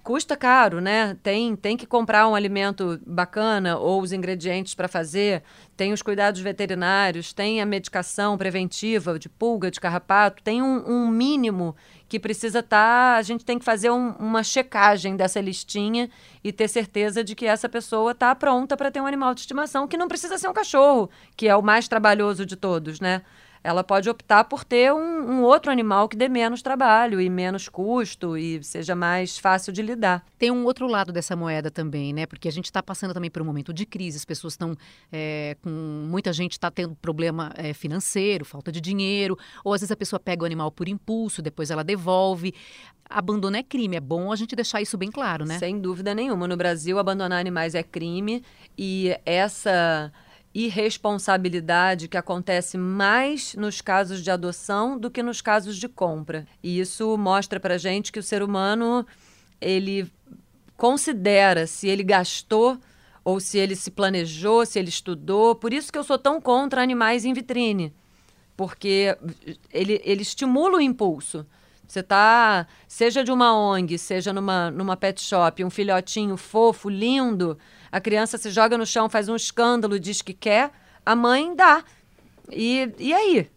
custa caro, né? Tem, tem que comprar um alimento bacana ou os ingredientes para fazer, tem os cuidados veterinários, tem a medicação preventiva de pulga, de carrapato, tem um, um mínimo que precisa estar. Tá, a gente tem que fazer um, uma checagem dessa listinha e ter certeza de que essa pessoa está pronta para ter um animal de estimação, que não precisa ser um cachorro, que é o mais trabalhoso de todos, né? Ela pode optar por ter um, um, outro animal que dê menos trabalho e menos custo e seja mais fácil de lidar. Tem um outro lado dessa moeda também, né? Porque a gente está passando também por um momento de crise, as pessoas estão é, com. Muita gente está tendo problema é, financeiro, falta de dinheiro, ou às vezes a pessoa pega o animal por impulso, depois ela devolve. Abandono é crime, é bom a gente deixar isso bem claro, né? Sem dúvida nenhuma. No Brasil, abandonar animais é crime e essa irresponsabilidade que acontece mais nos casos de adoção do que nos casos de compra. E isso mostra para gente que o ser humano ele considera se ele gastou ou se ele se planejou, se ele estudou. Por isso que eu sou tão contra animais em vitrine, porque ele, ele estimula o impulso. Você tá, seja de uma ONG, seja numa, numa pet shop, um filhotinho fofo, lindo, a criança se joga no chão, faz um escândalo, diz que quer, a mãe dá. E, e aí?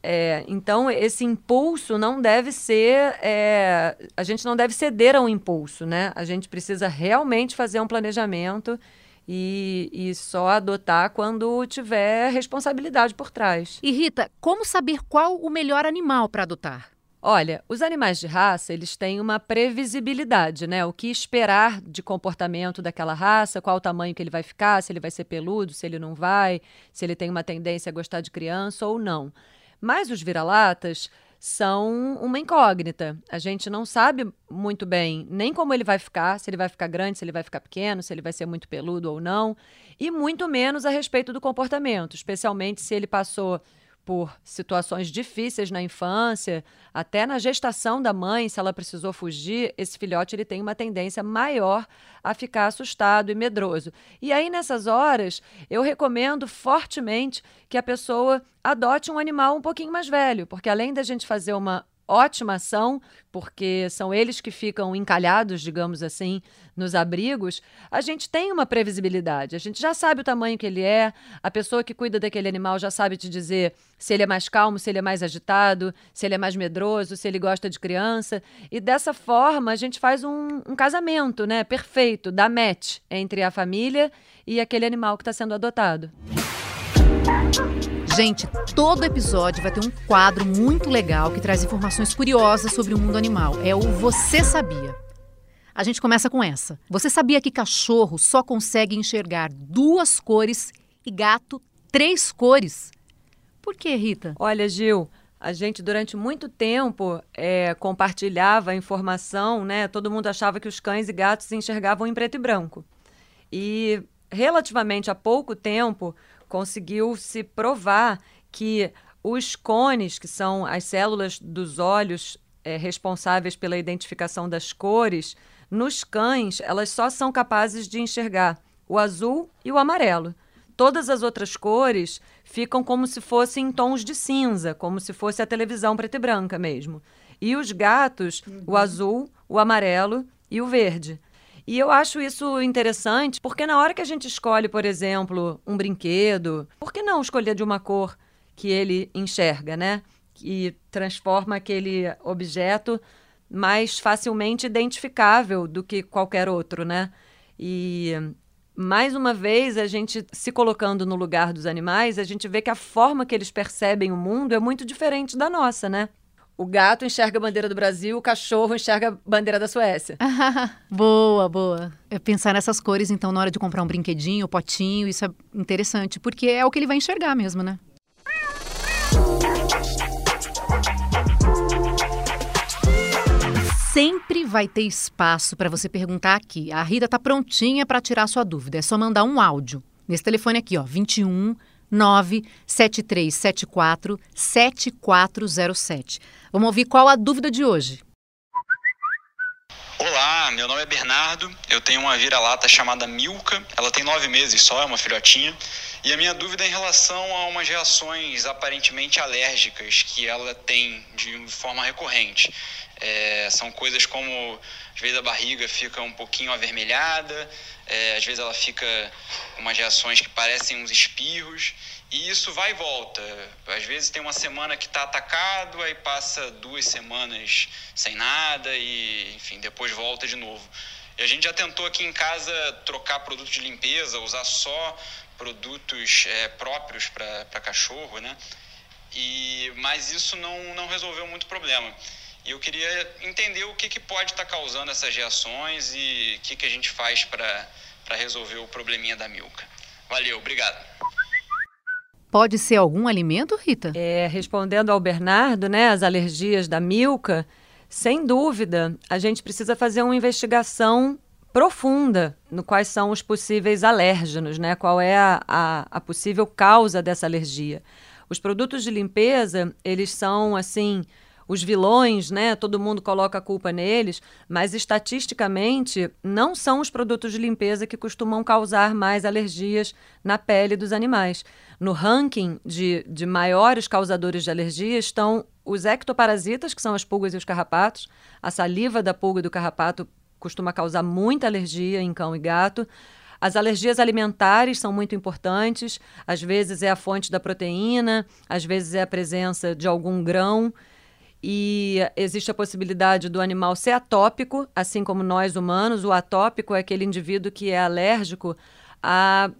É, então, esse impulso não deve ser. É, a gente não deve ceder a um impulso, né? A gente precisa realmente fazer um planejamento e, e só adotar quando tiver responsabilidade por trás. E Rita, como saber qual o melhor animal para adotar? Olha, os animais de raça, eles têm uma previsibilidade, né? O que esperar de comportamento daquela raça, qual o tamanho que ele vai ficar, se ele vai ser peludo, se ele não vai, se ele tem uma tendência a gostar de criança ou não. Mas os vira-latas são uma incógnita. A gente não sabe muito bem nem como ele vai ficar, se ele vai ficar grande, se ele vai ficar pequeno, se ele vai ser muito peludo ou não, e muito menos a respeito do comportamento, especialmente se ele passou por situações difíceis na infância, até na gestação da mãe, se ela precisou fugir, esse filhote ele tem uma tendência maior a ficar assustado e medroso. E aí nessas horas, eu recomendo fortemente que a pessoa adote um animal um pouquinho mais velho, porque além da gente fazer uma ótima ação, porque são eles que ficam encalhados, digamos assim, nos abrigos, a gente tem uma previsibilidade. A gente já sabe o tamanho que ele é, a pessoa que cuida daquele animal já sabe te dizer se ele é mais calmo, se ele é mais agitado, se ele é mais medroso, se ele gosta de criança. E dessa forma a gente faz um, um casamento né, perfeito, da match entre a família e aquele animal que está sendo adotado. Gente, todo episódio vai ter um quadro muito legal que traz informações curiosas sobre o mundo animal. É o Você Sabia. A gente começa com essa. Você sabia que cachorro só consegue enxergar duas cores e gato três cores? Por que, Rita? Olha, Gil, a gente durante muito tempo é, compartilhava a informação, né? Todo mundo achava que os cães e gatos se enxergavam em preto e branco. E relativamente há pouco tempo, conseguiu se provar que os cones, que são as células dos olhos é, responsáveis pela identificação das cores, nos cães elas só são capazes de enxergar o azul e o amarelo. Todas as outras cores ficam como se fossem tons de cinza, como se fosse a televisão preta e branca mesmo. E os gatos, uhum. o azul, o amarelo e o verde. E eu acho isso interessante porque na hora que a gente escolhe, por exemplo, um brinquedo, por que não escolher de uma cor que ele enxerga, né? Que transforma aquele objeto mais facilmente identificável do que qualquer outro, né? E mais uma vez, a gente se colocando no lugar dos animais, a gente vê que a forma que eles percebem o mundo é muito diferente da nossa, né? O gato enxerga a bandeira do Brasil, o cachorro enxerga a bandeira da Suécia. boa, boa. É pensar nessas cores, então, na hora de comprar um brinquedinho, um potinho, isso é interessante, porque é o que ele vai enxergar mesmo, né? sempre vai ter espaço para você perguntar aqui. A Rita está prontinha para tirar sua dúvida. É só mandar um áudio. Nesse telefone aqui, ó, 21 97374 7407. Vamos ouvir qual a dúvida de hoje. Olá, meu nome é Bernardo, eu tenho uma vira-lata chamada Milka, ela tem nove meses só, é uma filhotinha, e a minha dúvida é em relação a umas reações aparentemente alérgicas que ela tem de forma recorrente. É, são coisas como, às vezes a barriga fica um pouquinho avermelhada, é, às vezes ela fica com umas reações que parecem uns espirros, e isso vai e volta. Às vezes tem uma semana que está atacado, aí passa duas semanas sem nada, e enfim, depois volta de novo. E a gente já tentou aqui em casa trocar produto de limpeza, usar só produtos é, próprios para cachorro, né? E, mas isso não, não resolveu muito problema. E eu queria entender o que, que pode estar tá causando essas reações e o que, que a gente faz para resolver o probleminha da Milka. Valeu, obrigado. Pode ser algum alimento, Rita? É, respondendo ao Bernardo, né, as alergias da Milka, sem dúvida, a gente precisa fazer uma investigação profunda no quais são os possíveis alérgenos, né? Qual é a, a, a possível causa dessa alergia. Os produtos de limpeza, eles são assim os vilões, né? Todo mundo coloca a culpa neles, mas estatisticamente não são os produtos de limpeza que costumam causar mais alergias na pele dos animais. No ranking de, de maiores causadores de alergia estão os ectoparasitas, que são as pulgas e os carrapatos. A saliva da pulga e do carrapato costuma causar muita alergia em cão e gato. As alergias alimentares são muito importantes. Às vezes é a fonte da proteína, às vezes é a presença de algum grão e existe a possibilidade do animal ser atópico, assim como nós humanos. O atópico é aquele indivíduo que é alérgico a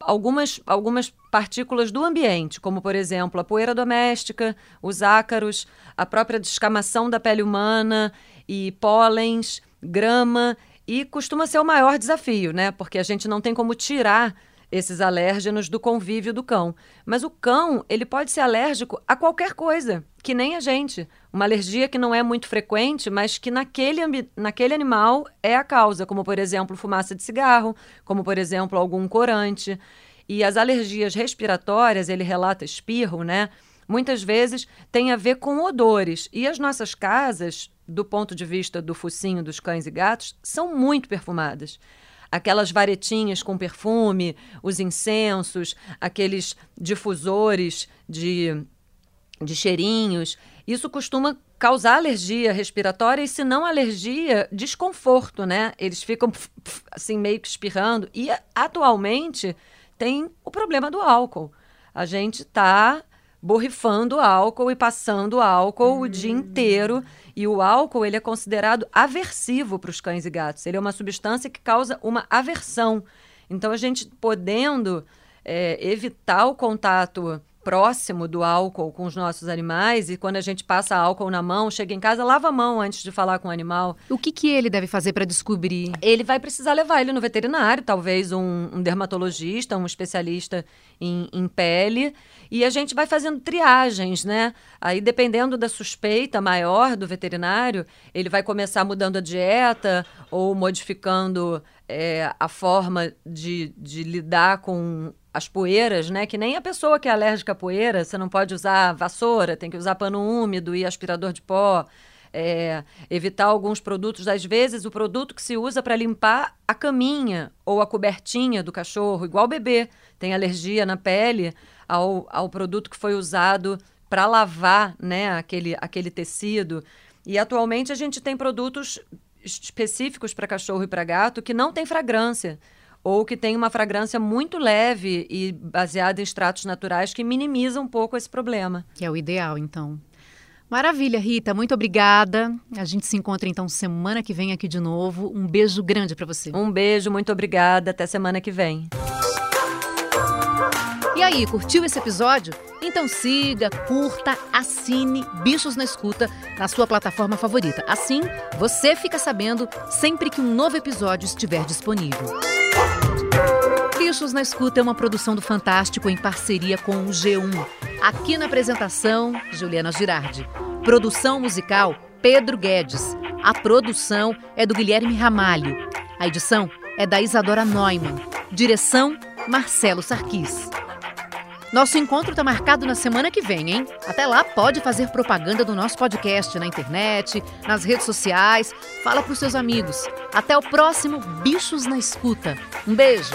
algumas, algumas partículas do ambiente, como, por exemplo, a poeira doméstica, os ácaros, a própria descamação da pele humana e pólens, grama. E costuma ser o maior desafio, né? Porque a gente não tem como tirar esses alérgenos do convívio do cão. Mas o cão, ele pode ser alérgico a qualquer coisa, que nem a gente. Uma alergia que não é muito frequente, mas que naquele, naquele animal é a causa, como por exemplo fumaça de cigarro, como por exemplo algum corante. E as alergias respiratórias, ele relata espirro, né? Muitas vezes tem a ver com odores. E as nossas casas, do ponto de vista do focinho dos cães e gatos, são muito perfumadas aquelas varetinhas com perfume, os incensos, aqueles difusores de, de cheirinhos. Isso costuma causar alergia respiratória e, se não alergia, desconforto, né? Eles ficam assim meio que espirrando. E atualmente tem o problema do álcool. A gente está borrifando álcool e passando álcool o dia inteiro. E o álcool ele é considerado aversivo para os cães e gatos. Ele é uma substância que causa uma aversão. Então, a gente podendo é, evitar o contato próximo do álcool com os nossos animais e quando a gente passa álcool na mão, chega em casa, lava a mão antes de falar com o animal. O que, que ele deve fazer para descobrir? Ele vai precisar levar ele no veterinário, talvez um, um dermatologista, um especialista em, em, pele, e a gente vai fazendo triagens, né? Aí, dependendo da suspeita maior do veterinário, ele vai começar mudando a dieta ou modificando é, a forma de, de lidar com as poeiras, né? Que nem a pessoa que é alérgica à poeira, você não pode usar vassoura, tem que usar pano úmido e aspirador de pó. É, evitar alguns produtos, às vezes o produto que se usa para limpar a caminha ou a cobertinha do cachorro, igual o bebê tem alergia na pele ao, ao produto que foi usado para lavar né, aquele, aquele tecido. E atualmente a gente tem produtos específicos para cachorro e para gato que não tem fragrância ou que tem uma fragrância muito leve e baseada em extratos naturais que minimiza um pouco esse problema. Que é o ideal, então. Maravilha, Rita, muito obrigada. A gente se encontra então semana que vem aqui de novo. Um beijo grande para você. Um beijo, muito obrigada. Até semana que vem. E aí, curtiu esse episódio? Então siga, curta, assine Bichos na Escuta na sua plataforma favorita. Assim, você fica sabendo sempre que um novo episódio estiver disponível. Bichos na Escuta é uma produção do Fantástico em parceria com o G1. Aqui na apresentação, Juliana Girardi. Produção musical, Pedro Guedes. A produção é do Guilherme Ramalho. A edição é da Isadora Neumann. Direção, Marcelo Sarquis. Nosso encontro está marcado na semana que vem, hein? Até lá, pode fazer propaganda do nosso podcast na internet, nas redes sociais. Fala para os seus amigos. Até o próximo Bichos na Escuta. Um beijo!